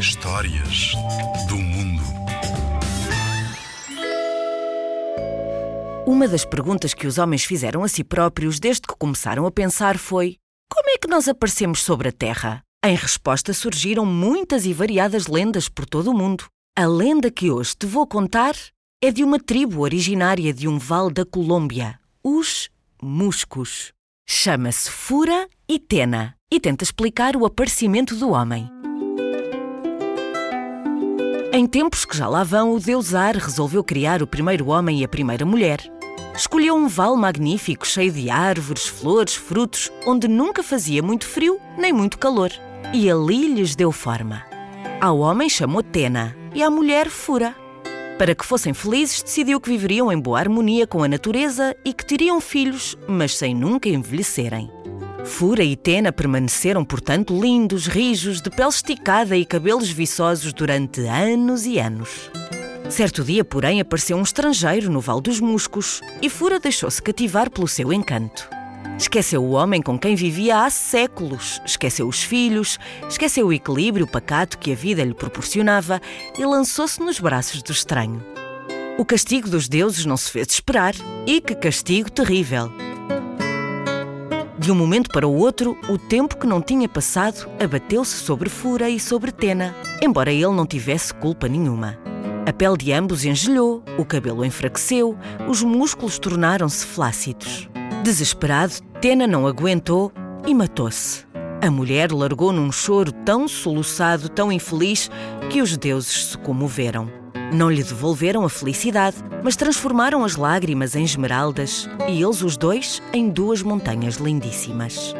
Histórias do mundo. Uma das perguntas que os homens fizeram a si próprios desde que começaram a pensar foi: como é que nós aparecemos sobre a Terra? Em resposta surgiram muitas e variadas lendas por todo o mundo. A lenda que hoje te vou contar é de uma tribo originária de um vale da Colômbia, os Muscos. Chama-se Fura e Tena e tenta explicar o aparecimento do homem. Em tempos que já lá vão, o deus Ar resolveu criar o primeiro homem e a primeira mulher. Escolheu um vale magnífico, cheio de árvores, flores, frutos, onde nunca fazia muito frio nem muito calor. E ali lhes deu forma. Ao homem chamou Tena e à mulher Fura. Para que fossem felizes, decidiu que viveriam em boa harmonia com a natureza e que teriam filhos, mas sem nunca envelhecerem. Fura e Tena permaneceram, portanto, lindos, rijos, de pele esticada e cabelos viçosos durante anos e anos. Certo dia, porém, apareceu um estrangeiro no Val dos Muscos e Fura deixou-se cativar pelo seu encanto. Esqueceu o homem com quem vivia há séculos, esqueceu os filhos, esqueceu o equilíbrio pacato que a vida lhe proporcionava e lançou-se nos braços do estranho. O castigo dos deuses não se fez esperar. E que castigo terrível! De um momento para o outro, o tempo que não tinha passado abateu-se sobre Fura e sobre Tena, embora ele não tivesse culpa nenhuma. A pele de ambos engelhou, o cabelo enfraqueceu, os músculos tornaram-se flácidos. Desesperado, Tena não aguentou e matou-se. A mulher largou num choro tão soluçado, tão infeliz, que os deuses se comoveram. Não lhe devolveram a felicidade, mas transformaram as lágrimas em esmeraldas e eles os dois em duas montanhas lindíssimas.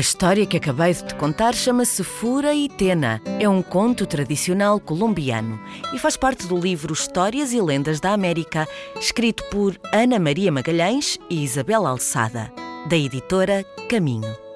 A história que acabei de te contar chama-se Fura e Tena. É um conto tradicional colombiano e faz parte do livro Histórias e Lendas da América, escrito por Ana Maria Magalhães e Isabel Alçada, da editora Caminho.